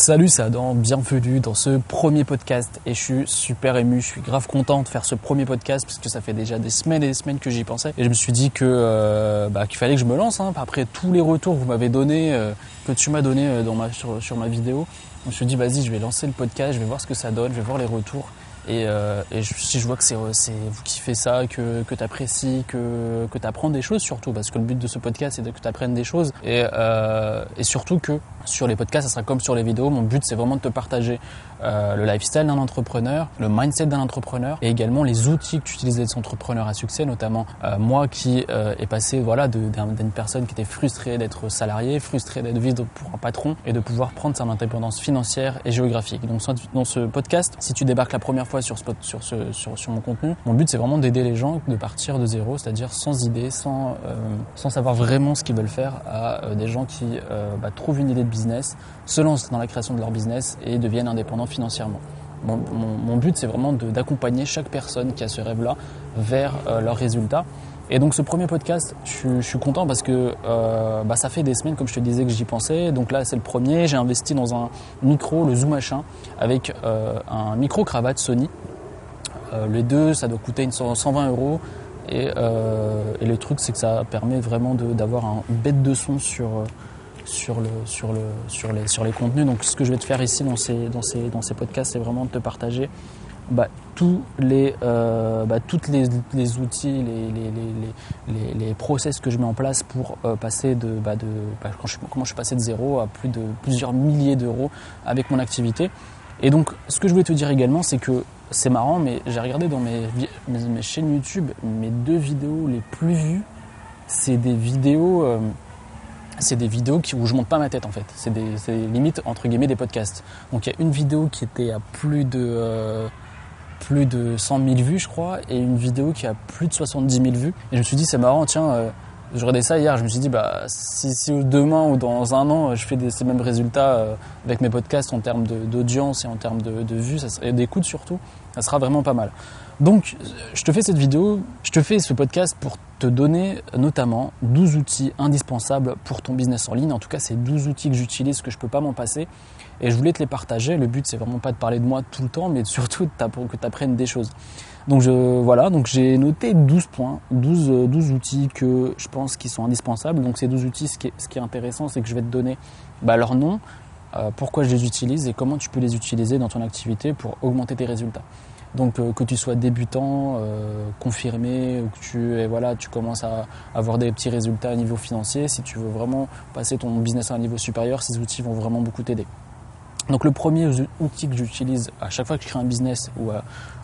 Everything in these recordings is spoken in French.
Salut, c'est Adam, bienvenue dans ce premier podcast et je suis super ému, je suis grave content de faire ce premier podcast parce que ça fait déjà des semaines et des semaines que j'y pensais et je me suis dit que euh, bah, qu'il fallait que je me lance hein. après tous les retours que vous m'avez donné, euh, que tu m'as donné euh, sur ma vidéo. Je me suis dit vas-y, je vais lancer le podcast, je vais voir ce que ça donne, je vais voir les retours et, euh, si je vois que c'est vous qui faites ça, que, que tu apprécies, que, que tu apprends des choses surtout, parce que le but de ce podcast c'est que tu apprennes des choses. Et, euh, et surtout que sur les podcasts, ça sera comme sur les vidéos, mon but c'est vraiment de te partager euh, le lifestyle d'un entrepreneur, le mindset d'un entrepreneur et également les outils que tu utilises d'être entrepreneur à succès, notamment euh, moi qui euh, est passé voilà, d'une personne qui était frustrée d'être salarié, frustrée d'être vivre pour un patron et de pouvoir prendre sa indépendance financière et géographique. Donc dans ce podcast, si tu débarques la première fois sur, spot, sur, ce, sur, sur mon contenu. Mon but, c'est vraiment d'aider les gens de partir de zéro, c'est-à-dire sans idée, sans, euh, sans savoir vraiment ce qu'ils veulent faire, à euh, des gens qui bah, trouvent une idée de business, se lancent dans la création de leur business et deviennent indépendants financièrement. Mon, but, c'est vraiment d'accompagner chaque personne qui a ce rêve-là vers leurs résultats et donc ce premier podcast, je, suis content parce que euh, bah, ça fait des semaines, comme je te disais, que j'y pensais. Donc là, c'est le premier. J'ai investi dans un micro, le Zoom Machin, avec euh, un micro cravate Sony. Euh, les deux, ça doit coûter une 120 euros. Et, euh, et, le truc, c'est que ça permet vraiment d'avoir un bête de son sur sur le sur le sur les sur les contenus. Donc ce que je vais te faire ici dans ces dans ces dans ces podcasts, c'est vraiment de te partager bah, tous les, euh, bah, les, les outils, les, les, les, process que je mets en place pour euh, passer de, bah, de bah, comment je suis passé de zéro à plus de plusieurs milliers d'euros avec mon activité. Et donc, ce que je voulais te dire également, c'est que c'est marrant, mais j'ai regardé dans mes, chaînes YouTube, mes deux vidéos les plus vues, c'est des vidéos. Euh, c'est des vidéos où je monte pas ma tête en fait. C'est des, limites entre guillemets des podcasts. Donc il y a une vidéo qui était à plus de euh, plus de 100 000 vues, je crois, et une vidéo qui a plus de 70 000 vues. Et je me suis dit, c'est marrant, tiens, euh, je regardais ça hier, je me suis dit, bah, si, si, demain ou dans un an, je fais des, ces mêmes résultats euh, avec mes podcasts en termes d'audience et en termes de, vues, ça, et d'écoute surtout, ça sera vraiment pas mal. Donc, je te fais cette vidéo, je te fais ce podcast pour te donner notamment 12 outils indispensables pour ton business en ligne. En tout cas, c'est 12 outils que j'utilise, que je peux pas m'en passer. Et je voulais te les partager. Le but, c'est vraiment pas de parler de moi tout le temps, mais surtout que tu apprennes des choses. Donc voilà, donc j'ai noté 12 points, 12, 12 outils que je pense qui sont indispensables. Donc ces 12 outils, ce qui est, intéressant, c'est que je vais te donner bah, leur nom, pourquoi je les utilise et comment tu peux les utiliser dans ton activité pour augmenter tes résultats. Donc euh, que tu sois débutant, euh, confirmé, ou que tu, voilà, tu commences à avoir des petits résultats à niveau financier, si tu veux vraiment passer ton business à un niveau supérieur, ces outils vont vraiment beaucoup t'aider. Donc le premier outil que j'utilise à chaque fois que je crée un business ou euh,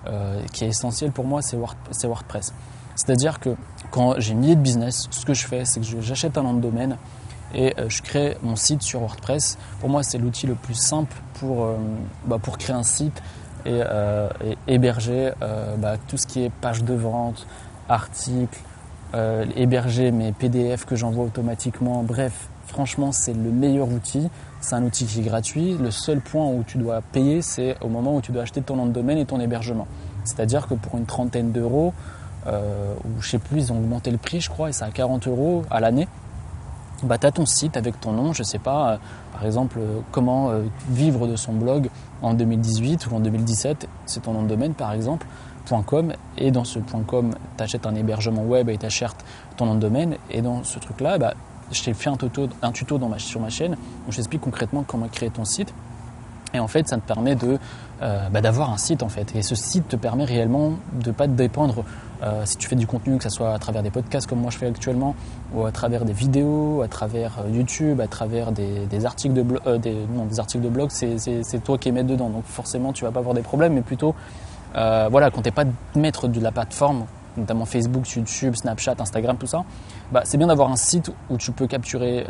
euh qui est essentiel pour moi, c'est WordPress. C'est-à-dire que quand j'ai mis de business, ce que je fais, c'est que j'achète un nom de domaine et euh, je crée mon site sur WordPress. Pour moi, c'est l'outil le plus simple pour, euh, bah, pour créer un site et, et héberger bah, tout ce qui est page de vente, articles, héberger mes PDF que j'envoie automatiquement. Bref, franchement, c'est le meilleur outil. C'est un outil qui est gratuit. Le seul point où tu dois payer, c'est au moment où tu dois acheter ton nom de domaine et ton hébergement. C'est-à-dire que pour une trentaine d'euros, euh, ou je sais plus, ils ont augmenté le prix, je crois, et c'est à 40 euros à l'année. Bah, tu as ton site avec ton nom, je sais pas, euh, par exemple, euh, comment euh, vivre de son blog en 2018 ou en 2017, c'est ton nom de domaine par exemple, .com, et dans ce .com, tu achètes un hébergement web et tu achètes ton nom de domaine, et dans ce truc-là, bah, je t'ai fait un tuto, un tuto sur ma chaîne où j'explique concrètement comment créer ton site. Et en fait, ça te permet de bah, d'avoir un site en fait. Et ce site te permet réellement de pas te dépendre euh, si tu fais du contenu, que ce soit à travers des podcasts comme moi je fais actuellement, ou à travers des vidéos, à travers euh, YouTube, à travers des, articles de blog, euh, des, articles de blog, c'est toi qui es maître dedans. Donc forcément, tu vas pas avoir des problèmes, mais plutôt, euh, voilà, quand pas maître de la plateforme, notamment Facebook, YouTube, Snapchat, Instagram, tout ça, bah, c'est bien d'avoir un site où tu peux capturer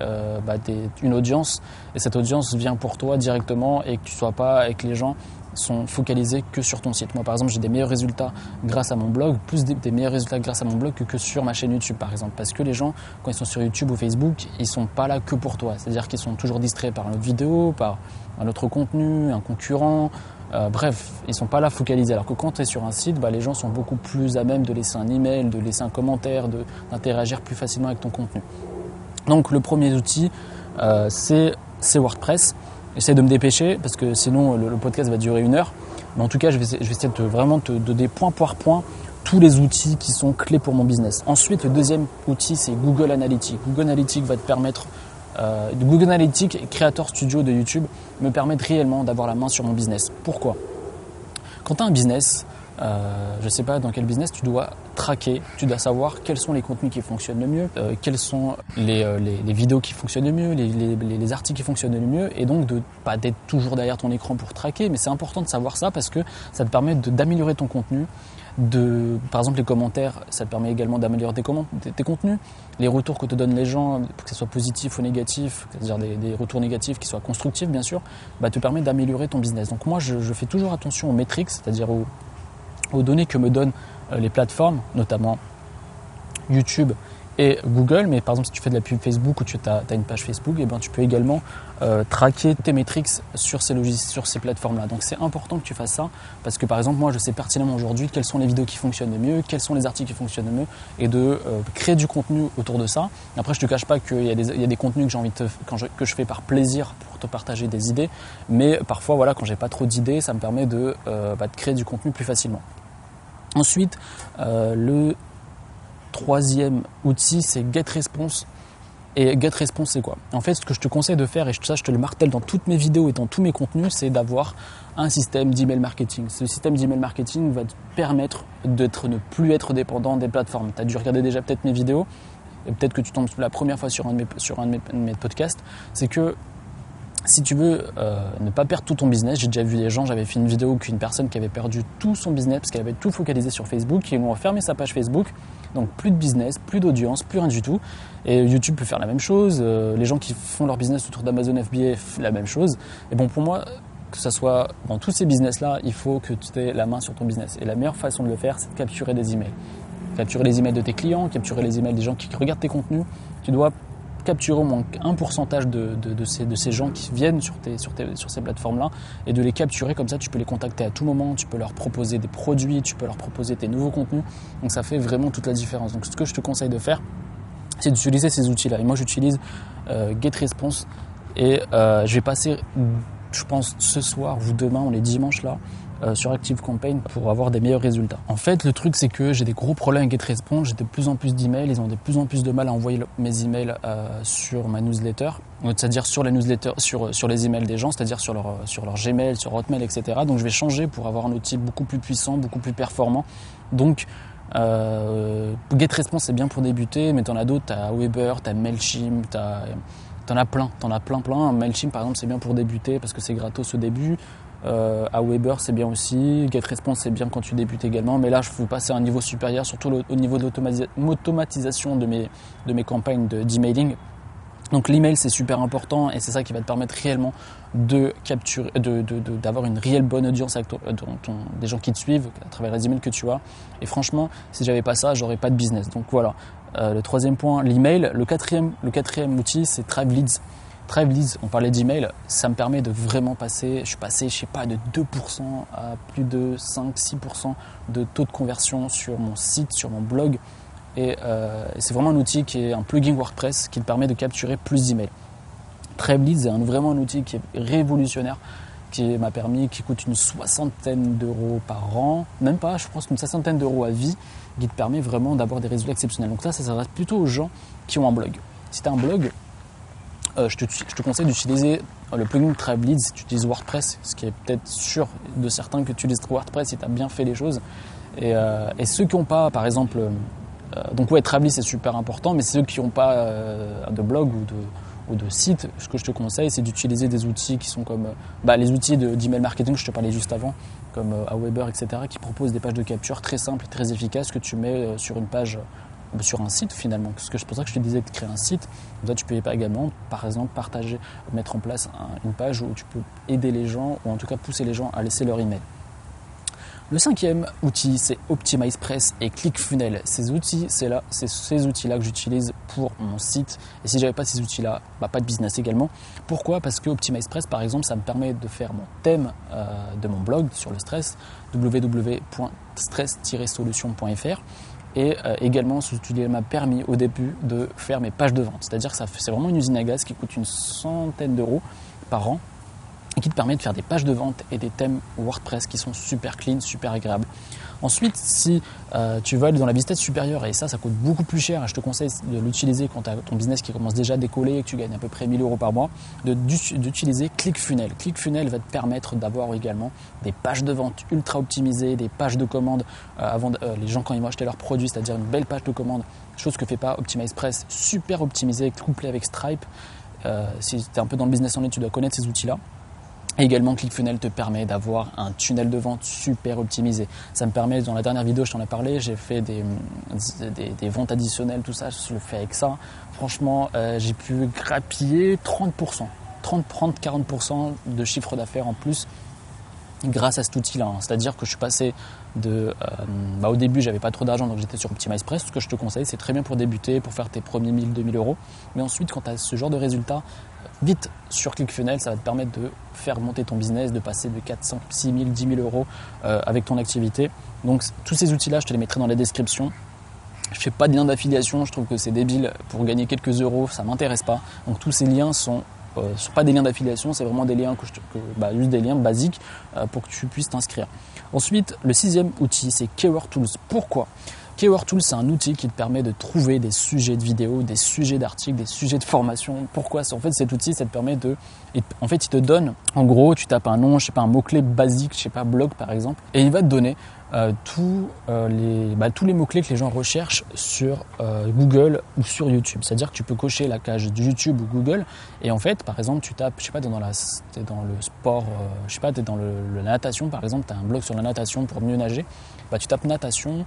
bah, une audience et cette audience vient pour toi directement et que tu sois pas que les gens sont focalisés que sur ton site. Moi, par exemple, j'ai des meilleurs résultats grâce à mon blog, plus des, meilleurs résultats grâce à mon blog que, que sur ma chaîne YouTube, par exemple. Parce que les gens, quand ils sont sur YouTube ou Facebook, ils sont pas là que pour toi. C'est-à-dire qu'ils sont toujours distraits par une autre vidéo, par un autre contenu, un concurrent, euh, bref, ils sont pas là focalisés. Alors que quand tu es sur un site, bah, les gens sont beaucoup plus à même de laisser un email, de laisser un commentaire, d'interagir plus facilement avec ton contenu. Donc le premier outil, euh, c'est WordPress. Essaye de me dépêcher parce que sinon le, podcast va durer une heure. Mais en tout cas, je vais, je vais essayer de vraiment te donner point par point tous les outils qui sont clés pour mon business. Ensuite, le deuxième outil, c'est Google Analytics. Google Analytics va te permettre, euh, Google Analytics Creator Studio de YouTube me permettent réellement d'avoir la main sur mon business. Pourquoi? Quand tu as un business, euh, je ne sais pas dans quel business, tu dois traquer, tu dois savoir quels sont les contenus qui fonctionnent le mieux, euh, quelles sont les, les, vidéos qui fonctionnent le mieux, les, les, articles qui fonctionnent le mieux, et donc de pas d'être toujours derrière ton écran pour traquer, mais c'est important de savoir ça parce que ça te permet d'améliorer ton contenu, de, par exemple, les commentaires, ça te permet également d'améliorer tes, contenus. Les retours que te donnent les gens, que ce soit positif ou négatif, c'est-à-dire des, retours négatifs qui soient constructifs, bien sûr, bah, te permet d'améliorer ton business. Donc moi, je, fais toujours attention aux métriques, c'est-à-dire aux, aux, données que me donnent euh, les plateformes, notamment YouTube et Google, mais par exemple si tu fais de la pub Facebook ou tu as, une page Facebook, et eh ben, tu peux également euh, traquer tes métriques sur ces, sur ces plateformes-là. Donc c'est important que tu fasses ça, parce que par exemple moi je sais pertinemment aujourd'hui quelles sont les vidéos qui fonctionnent le mieux, quels sont les articles qui fonctionnent le mieux, et de euh, créer du contenu autour de ça. Après je te cache pas qu'il y, a des, contenus que envie de je, que je fais par plaisir pour te partager des idées, mais parfois voilà quand j'ai pas trop d'idées, ça me permet de, euh, bah, de créer du contenu plus facilement. Ensuite, le troisième outil, c'est GetResponse. Et GetResponse, c'est quoi? En fait, ce que je te conseille de faire, et ça, je te le martèle dans toutes mes vidéos et dans tous mes contenus, c'est d'avoir un système d'email marketing. Ce système d'email marketing va te permettre de ne plus être dépendant des plateformes. Tu as dû regarder déjà peut-être mes vidéos, et peut-être que tu tombes la première fois sur un de mes, sur un de mes, podcasts. C'est que si tu veux euh, ne pas perdre tout ton business, j'ai déjà vu des gens, j'avais fait une vidéo qu'une personne qui avait perdu tout son business parce qu'elle avait tout focalisé sur Facebook, qui ont fermé sa page Facebook donc plus de business, plus d'audience, plus rien du tout. Et YouTube peut faire la même chose. Euh, les gens qui font leur business autour d'Amazon FBA, la même chose. Et bon, pour moi, que ce soit dans tous ces business-là, il faut que tu aies la main sur ton business. Et la meilleure façon de le faire, c'est de capturer des emails. Capturer les emails de tes clients, capturer les emails des gens qui regardent tes contenus. Tu dois capturer au moins un pourcentage de, ces, gens qui viennent sur ces plateformes-là et de les capturer comme ça, tu peux les contacter à tout moment, tu peux leur proposer des produits, tu peux leur proposer tes nouveaux contenus. Donc ça fait vraiment toute la différence. Donc ce que je te conseille de faire, c'est d'utiliser ces outils-là. Et moi j'utilise euh, GetResponse et euh, je vais passer, je pense, ce soir ou demain, on est dimanche là, euh, sur Active Campaign pour avoir des meilleurs résultats. En fait, le truc, c'est que j'ai des gros problèmes avec GetResponse. J'ai de plus en plus d'emails. Ils ont de plus en plus de mal à envoyer mes emails euh, sur ma newsletter, c'est-à-dire sur les newsletters, sur, sur les emails des gens, c'est-à-dire sur leur, sur leur Gmail, sur Hotmail, etc. Donc, je vais changer pour avoir un outil beaucoup plus puissant, beaucoup plus performant. Donc, euh, GetResponse, c'est bien pour débuter, mais tu en as d'autres. Tu as Weber, tu as MailChimp. T'en as plein, t'en as plein plein. MailChimp par exemple c'est bien pour débuter parce que c'est gratos au début. Euh, à Weber, c'est bien aussi. GetResponse, c'est bien quand tu débutes également. Mais là, je veux passer à un niveau supérieur, surtout au niveau de l'automatisation de mes, de mes campagnes d'emailing. Donc l'email c'est super important et c'est ça qui va te permettre réellement de capturer, d'avoir une réelle bonne audience avec euh, des gens qui te suivent à travers les emails que tu as. Et franchement, si j'avais pas ça, j'aurais pas de business. Donc voilà. Euh, le troisième point, l'email. Le quatrième, le quatrième outil, c'est Tribe Leads, on parlait d'email, ça me permet de vraiment passer, je suis passé, je sais pas, de 2% à plus de 5-6% de taux de conversion sur mon site, sur mon blog. Euh, et c'est vraiment un outil qui est un plugin WordPress qui me permet de capturer plus d'emails. Leads est vraiment un outil qui est révolutionnaire, qui m'a permis, qui coûte une soixantaine d'euros par an, même pas, je pense qu'une soixantaine d'euros à vie, qui te permet vraiment d'avoir des résultats exceptionnels. Donc ça, ça s'adresse plutôt aux gens qui ont un blog. Si tu as un blog, euh, je, te, conseille d'utiliser euh, le plugin Leads si tu utilises WordPress, ce qui est peut-être sûr de certains que tu utilises WordPress si tu as bien fait les choses. Et, euh, ceux qui n'ont pas, par exemple, donc ouais, Leads c'est super important, mais ceux qui n'ont pas de blog ou de, ou de site, ce que je te conseille, c'est d'utiliser des outils qui sont comme bah, les outils d'email marketing, je te parlais juste avant, comme Aweber, etc., qui proposent des pages de capture très simples et très efficaces que tu mets sur une page sur un site finalement. C'est pour ça que je te disais de créer un site. Là, tu peux également, par exemple, partager, mettre en place une page où tu peux aider les gens, ou en tout cas pousser les gens à laisser leur email. Le cinquième outil, c'est OptimizePress et ClickFunnels. Ces outils, c'est là, c'est ces outils-là que j'utilise pour mon site. Et si j'avais pas ces outils-là, bah, pas de business également. Pourquoi? Parce que OptimizePress, par exemple, ça me permet de faire mon thème euh, de mon blog sur le stress, www.stress-solution.fr et euh, également, ce outil m'a permis au début de faire mes pages de vente. C'est-à-dire que c'est vraiment une usine à gaz qui coûte une centaine d'euros par an. Et qui te permet de faire des pages de vente et des thèmes WordPress qui sont super clean, super agréables. Ensuite, si euh, tu veux aller dans la vitesse supérieure, et ça, ça coûte beaucoup plus cher, et je te conseille de l'utiliser quand tu as ton business qui commence déjà à décoller et que tu gagnes à peu près 1000 euros par mois, d'utiliser ClickFunnels. ClickFunnels va te permettre d'avoir également des pages de vente ultra optimisées, des pages de commande euh, avant euh, les gens quand ils vont acheter leurs produits, c'est-à-dire une belle page de commande, chose que fait pas OptimizePress, super optimisé, couplé avec Stripe. si tu es un peu dans le business en ligne, tu dois connaître ces outils-là. Également, ClickFunnels te permet d'avoir un tunnel de vente super optimisé. Ça me permet, dans la dernière vidéo, je t'en ai parlé, j'ai fait des, des, ventes additionnelles, tout ça, je le fais avec ça. Franchement, euh, j'ai pu grappiller 30%, 30, 30, 40% de chiffre d'affaires en plus grâce à cet outil-là. Hein. C'est-à-dire que je suis passé de... Euh, bah au début, j'avais pas trop d'argent, donc j'étais sur OptimizePress. Ce que je te conseille, c'est très bien pour débuter, pour faire tes premiers 1000, 2000 euros. Mais ensuite, quand tu as ce genre de résultats, vite sur ClickFunnels, ça va te permettre de faire monter ton business, de passer de 400, 6 000, 10 000 euros euh, avec ton activité. Donc tous ces outils-là, je te les mettrai dans la description. Je fais pas de lien d'affiliation, je trouve que c'est débile pour gagner quelques euros, ça m'intéresse pas. Donc tous ces liens sont euh, sont pas des liens d'affiliation, c'est vraiment des liens que, bah, juste des liens basiques euh, pour que tu puisses t'inscrire. Ensuite, le sixième outil, c'est Keyword Tools. Pourquoi? Keyword Tools, c'est un outil qui te permet de trouver des sujets de vidéos, des sujets d'articles, des sujets de formation. Pourquoi En fait, cet outil, ça te permet de. En fait, il te donne, en gros, tu tapes un nom, je sais pas, un mot-clé basique, je sais pas, blog par exemple, et il va te donner euh, tous, euh, les, bah, tous les mots-clés que les gens recherchent sur euh, Google ou sur YouTube. C'est-à-dire que tu peux cocher la cage YouTube ou Google, et en fait, par exemple, tu tapes, je sais pas, tu es dans, la, es dans le sport, je sais pas, tu es dans la natation, par exemple, tu as un blog sur la natation pour mieux nager, bah, tu tapes natation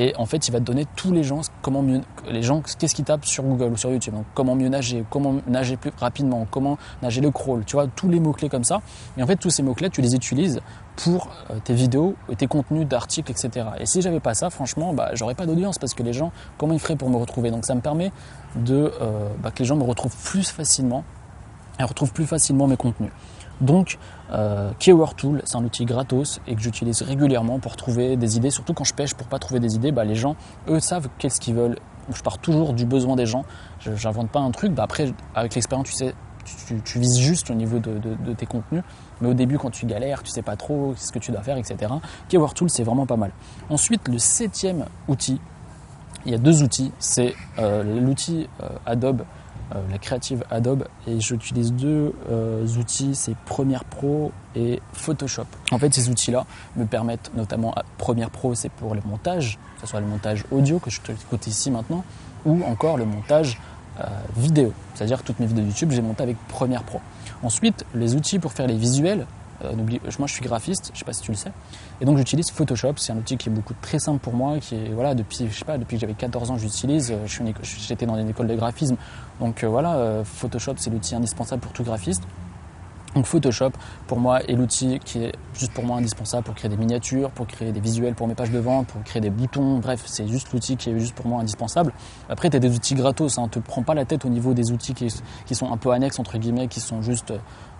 et en fait, il va te donner tous les gens, comment mieux, les gens, qu'est-ce qu'ils tapent sur Google ou sur YouTube. Donc, comment mieux nager, comment nager plus rapidement, comment nager le crawl. Tu vois, tous les mots-clés comme ça. Et en fait, tous ces mots-clés, tu les utilises pour euh, tes vidéos, tes contenus d'articles, etc. Et si j'avais pas ça, franchement, bah, j'aurais pas d'audience parce que les gens, comment ils feraient pour me retrouver? Donc, ça me permet de, euh, bah, que les gens me retrouvent plus facilement et retrouvent plus facilement mes contenus. Donc, euh, Keyword Tool, c'est un outil gratos et que j'utilise régulièrement pour trouver des idées, surtout quand je pêche pour pas trouver des idées. Bah, les gens, eux, savent qu'est-ce qu'ils veulent. Je pars toujours du besoin des gens. Je n'invente pas un truc. Bah, après, avec l'expérience, tu sais, tu, vises juste au niveau de, tes contenus. Mais au début, quand tu galères, tu sais pas trop ce que tu dois faire, etc. Keyword Tool, c'est vraiment pas mal. Ensuite, le septième outil, il y a deux outils. C'est euh, l'outil euh, Adobe la créative Adobe et j'utilise deux euh, outils, c'est Premiere Pro et Photoshop. En fait, ces outils-là me permettent notamment Premiere Pro, c'est pour le montage, que ce soit le montage audio que je te écoute ici maintenant, ou encore le montage euh, vidéo. C'est-à-dire toutes mes vidéos YouTube, j'ai monté avec Premiere Pro. Ensuite, les outils pour faire les visuels, euh, moi, je suis graphiste, je sais pas si tu le sais, et donc j'utilise Photoshop. C'est un outil qui est beaucoup très simple pour moi, qui est voilà depuis je sais pas depuis que j'avais 14 ans, j'utilise. Euh, j'étais dans une école de graphisme, donc euh, voilà, Photoshop c'est l'outil indispensable pour tout graphiste. Donc Photoshop, pour moi, est l'outil qui est juste pour moi indispensable pour créer des miniatures, pour créer des visuels pour mes pages de vente, pour créer des boutons. Bref, c'est juste l'outil qui est juste pour moi indispensable. Après, tu as des outils gratos. Hein, ne te prends pas la tête au niveau des outils qui, sont un peu annexes, entre guillemets, qui sont juste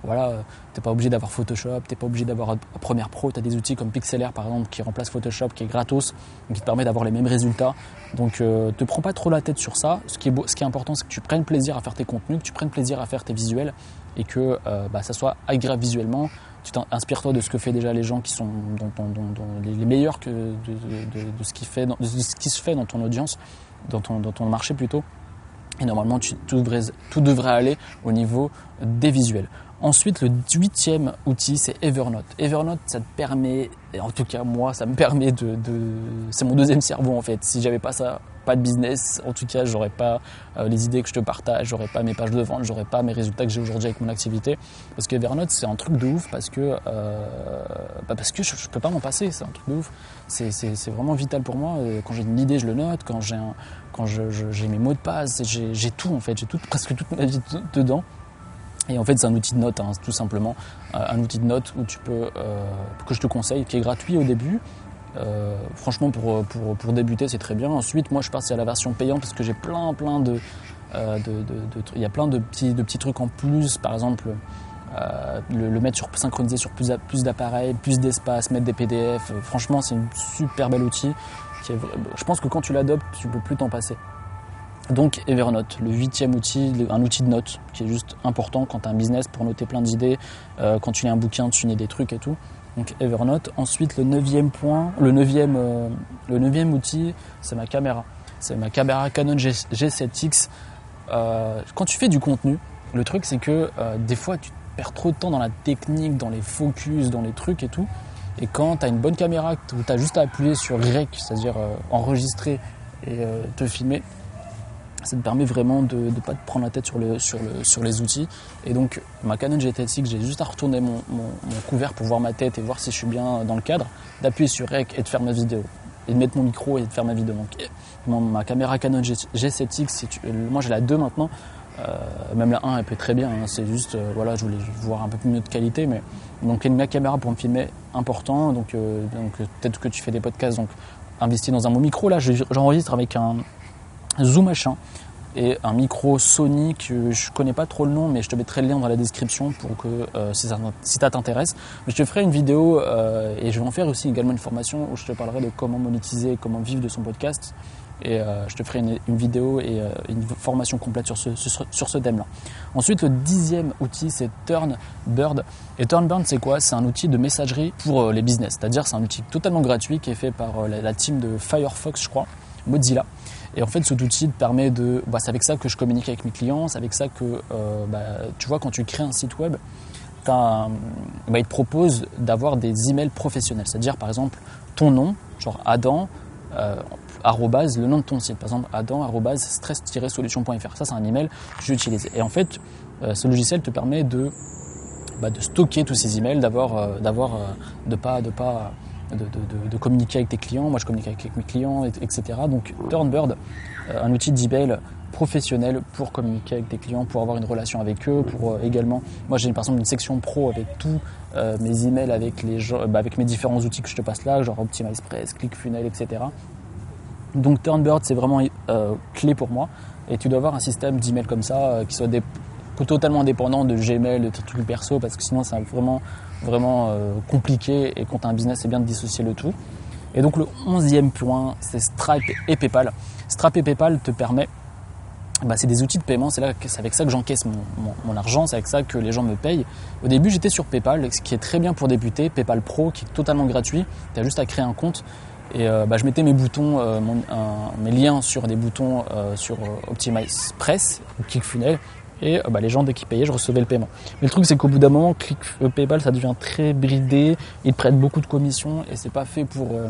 voilà, euh, t'es pas obligé d'avoir Photoshop, t'es pas obligé d'avoir Premiere Pro, tu as des outils comme Pixlr par exemple qui remplacent Photoshop, qui est gratos, qui te permet d'avoir les mêmes résultats. Donc euh, te prends pas trop la tête sur ça. Ce qui est, ce qui est important, c'est que tu prennes plaisir à faire tes contenus, que tu prennes plaisir à faire tes visuels et que euh, bah, ça soit agréable visuellement. Tu t'inspires-toi de ce que fait déjà les gens qui sont les meilleurs de, ce qui se fait dans ton audience, dans ton, marché plutôt. Et normalement, tout devrait aller au niveau des visuels. Ensuite, le huitième outil, c'est Evernote. Evernote, ça te permet, et en tout cas moi, ça me permet de, c'est mon deuxième cerveau en fait. Si j'avais pas ça, pas de business, en tout cas, j'aurais pas euh, les idées que je te partage, j'aurais pas mes pages de vente, j'aurais pas mes résultats que j'ai aujourd'hui avec mon activité. Parce que Evernote, c'est un truc de ouf parce que, euh, bah parce que je, je, peux pas m'en passer. C'est un truc de ouf. C'est vraiment vital pour moi. Quand j'ai une idée, je le note. Quand j'ai quand j'ai mes mots de passe, j'ai tout en fait. J'ai tout, presque toute ma vie dedans. Et en fait, c'est un outil de notes, hein, tout simplement. Euh, un outil de notes où tu peux, euh, que je te conseille, qui est gratuit au début. Euh, franchement, pour, pour, pour débuter, c'est très bien. Ensuite, moi, je passe à la version payante parce que j'ai plein, plein de, Il y a plein de petits, de petits trucs en plus. Par exemple, le, mettre sur, synchronisé sur plus, plus d'appareils, plus d'espace, mettre des PDF. franchement, c'est un super bel outil. Je pense que quand tu l'adoptes, tu peux plus t'en passer. Donc Evernote, le huitième outil, un outil de notes qui est juste important quand tu as un business pour noter plein d'idées, euh, quand tu lis un bouquin, tu lis des trucs et tout. Donc Evernote. Ensuite, le neuvième point, le neuvième, euh, outil, c'est ma caméra. C'est ma caméra Canon G, 7 x euh, quand tu fais du contenu, le truc c'est que des fois tu perds trop de temps dans la technique, dans les focus, dans les trucs et tout. Et quand tu as une bonne caméra, où tu as juste à appuyer sur Rec, c'est-à-dire enregistrer et te filmer, ça te permet vraiment de ne pas te prendre la tête sur, le, sur, le, sur les outils. Et donc, ma Canon GT6, j'ai juste à retourner mon, mon, couvert pour voir ma tête et voir si je suis bien dans le cadre, d'appuyer sur Rec et de faire ma vidéo. Et de mettre mon micro et de faire ma vidéo. Donc, ma caméra Canon G7X, moi j'ai la 2 maintenant, euh, même la 1 elle peut très bien, hein. c'est juste, euh, voilà, je voulais voir un peu mieux de qualité, mais donc une caméra pour me filmer important, donc, euh, donc peut-être que tu fais des podcasts, donc investis dans un bon micro, là j'enregistre avec un, Zoom machin et un micro Sony que je connais pas trop le nom mais je te mettrai le lien dans la description pour que euh, si, ça, t'intéresse. Je te ferai une vidéo euh, et je vais en faire aussi également une formation où je te parlerai de comment monétiser comment vivre de son podcast. Et euh, je te ferai une, vidéo et une formation complète sur ce, sur, ce thème là ensuite le dixième outil c'est Turnbird et Turnbird c'est quoi? C'est un outil de messagerie pour les business. C'est à dire c'est un outil totalement gratuit qui est fait par la team de Firefox je crois Mozilla et en fait, cet outil te permet de. Bah, c'est avec ça que je communique avec mes clients, c'est avec ça que, euh, bah, tu vois, quand tu crées un site web, bah, il te propose d'avoir des emails professionnels. C'est-à-dire, par exemple, ton nom, genre Adam, euh, le nom de ton site. Par exemple, adam, stress-solution.fr. Ça, c'est un email que j'utilise. Et en fait, euh, ce logiciel te permet de, de stocker tous ces emails, d'avoir, d'avoir, de pas, de pas de, communiquer avec tes clients. Moi, je communique avec mes clients, etc. Donc, Turnbird, euh, un outil d'email professionnel pour communiquer avec tes clients, pour avoir une relation avec eux, pour euh, également. Moi, j'ai par exemple une section pro avec tous euh, mes emails avec les bah, avec mes différents outils que je te passe là, genre OptimizePress, ClickFunnels, etc. Donc, Turnbird, c'est vraiment clé pour moi. Et tu dois avoir un système d'email comme ça qui soit totalement indépendant de Gmail, de trucs perso, parce que sinon, ça vraiment vraiment euh, compliqué et quand tu as un business, c'est bien de dissocier le tout. Et donc le onzième point, c'est Stripe et PayPal. Stripe et PayPal te permet, bah, c'est des outils de paiement, c'est, c'est avec ça que j'encaisse mon, argent, c'est avec ça que les gens me payent. Au début, j'étais sur PayPal, ce qui est très bien pour débuter, PayPal Pro, qui est totalement gratuit, tu as juste à créer un compte. Et euh, bah, je mettais mes boutons, euh, mes liens sur des boutons sur Optimize Press ou ClickFunnels et euh, bah, les gens, dès qu'ils payaient, je recevais le paiement. Mais le truc, c'est qu'au bout d'un moment, Click, euh, PayPal, ça devient très bridé. Ils prêtent beaucoup de commissions et c'est pas fait pour. Euh,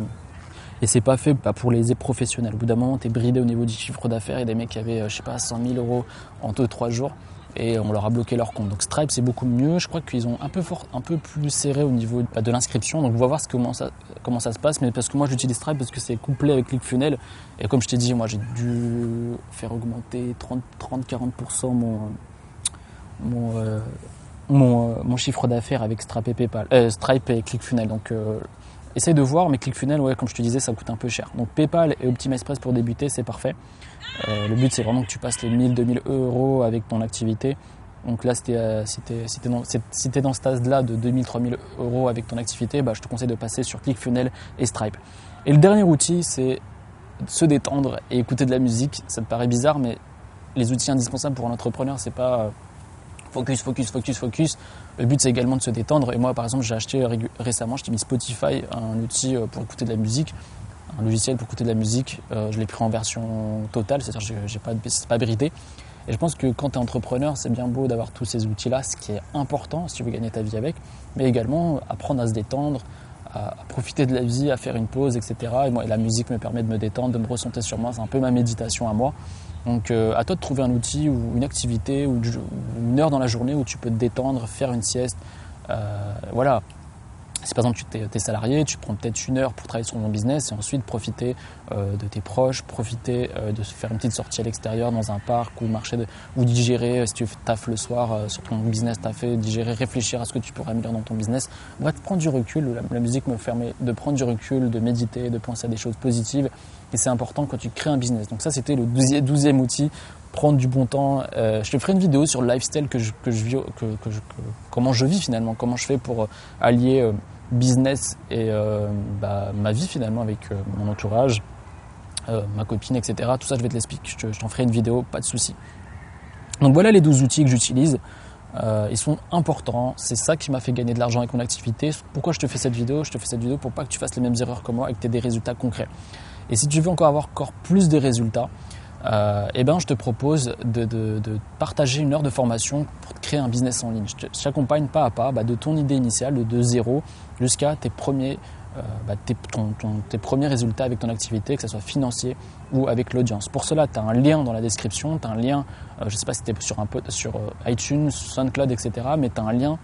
et c'est pas fait bah, pour les professionnels. Au bout d'un moment, tu es bridé au niveau du chiffre d'affaires. Il y a des mecs qui avaient, je sais pas, 100 000 euros en 2-3 jours et on leur a bloqué leur compte. Donc Stripe c'est beaucoup mieux. Je crois qu'ils ont un peu fort, un peu plus serré au niveau bah, de l'inscription. Donc on va voir comment ça, comment ça se passe. Mais parce que moi j'utilise Stripe parce que c'est couplé avec ClickFunnels et comme je t'ai dit, moi j'ai dû faire augmenter 30-40% mon mon, euh, mon, euh, mon, chiffre d'affaires avec Stripe et PayPal, euh, Stripe et ClickFunnels. Donc essaye de voir, mais ClickFunnels, ouais, comme je te disais, ça coûte un peu cher. Donc PayPal et OptimizePress pour débuter, c'est parfait. le but, c'est vraiment que tu passes les 1000, 2000 euros avec ton activité. Donc là, si tu es, dans, si ce stade-là de 2000, 3000 euros avec ton activité, bah, je te conseille de passer sur ClickFunnels et Stripe. Et le dernier outil, c'est se détendre et écouter de la musique. Ça te paraît bizarre, mais les outils indispensables pour un entrepreneur, c'est pas focus, focus, focus, focus. Le but, c'est également de se détendre. Et moi, par exemple, j'ai acheté récemment, je t'ai mis Spotify, un outil euh, pour écouter de la musique, un logiciel pour écouter de la musique. Euh, je l'ai pris en version totale, c'est-à-dire que j'ai pas, pas bridé. Et je pense que quand tu es entrepreneur, c'est bien beau d'avoir tous ces outils-là, ce qui est important si tu veux gagner ta vie avec, mais également apprendre à se détendre, à, profiter de la vie, à faire une pause, etc. Et moi, la musique me permet de me détendre, de me ressentir sur moi. C'est un peu ma méditation à moi. Donc euh, à toi de trouver un outil ou une activité ou une heure dans la journée où tu peux te détendre, faire une sieste. Euh, voilà, si par exemple tu es, salarié, tu prends peut-être une heure pour travailler sur ton business et ensuite profiter euh, de tes proches, profiter euh, de faire une petite sortie à l'extérieur dans un parc ou marcher ou digérer si tu taffes le soir sur ton business fait, digérer, réfléchir à ce que tu pourrais améliorer dans ton business. Bref, prendre du recul. La, musique me permet de prendre du recul, de méditer, de penser à des choses positives et c'est important quand tu crées un business. Donc ça c'était le douzième outil prendre du bon temps. Euh, je te ferai une vidéo sur le lifestyle que je, que je vis, que, comment je vis finalement, comment je fais pour allier business et euh, bah, ma vie finalement avec euh, mon entourage, euh, ma copine, etc. Tout ça, je vais te l'expliquer. Je t'en ferai une vidéo, pas de souci. Donc voilà les 12 outils que j'utilise. Euh, ils sont importants. C'est ça qui m'a fait gagner de l'argent avec mon activité. Pourquoi je te fais cette vidéo? Je te fais cette vidéo pour pas que tu fasses les mêmes erreurs que moi et que tu aies des résultats concrets. Et si tu veux encore avoir encore plus de résultats, euh, eh ben, je te propose de, partager une heure de formation pour créer un business en ligne. Je t'accompagne pas à pas bah, de ton idée initiale, de, zéro jusqu'à tes premiers, euh, bah, tes, premiers résultats avec ton activité, que ce soit financier ou avec l'audience. Pour cela, tu as un lien dans la description, tu as un lien, euh, je ne sais pas si tu es sur, un, sur iTunes, SoundCloud, etc., mais tu as un lien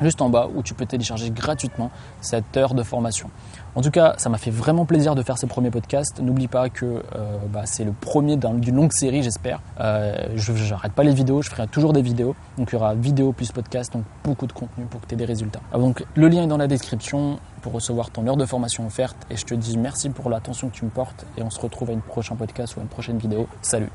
juste en bas où tu peux télécharger gratuitement cette heure de formation. En tout cas, ça m'a fait vraiment plaisir de faire ces premiers podcasts. N'oublie pas que euh, bah, c'est le premier d'une longue série, j'espère. Euh, je n'arrête pas les vidéos, je ferai toujours des vidéos. Donc il y aura vidéo plus podcast, donc beaucoup de contenu pour que tu aies des résultats. Ah, donc le lien est dans la description pour recevoir ton heure de formation offerte. Et je te dis merci pour l'attention que tu me portes. Et on se retrouve à une prochaine podcast ou à une prochaine vidéo. Salut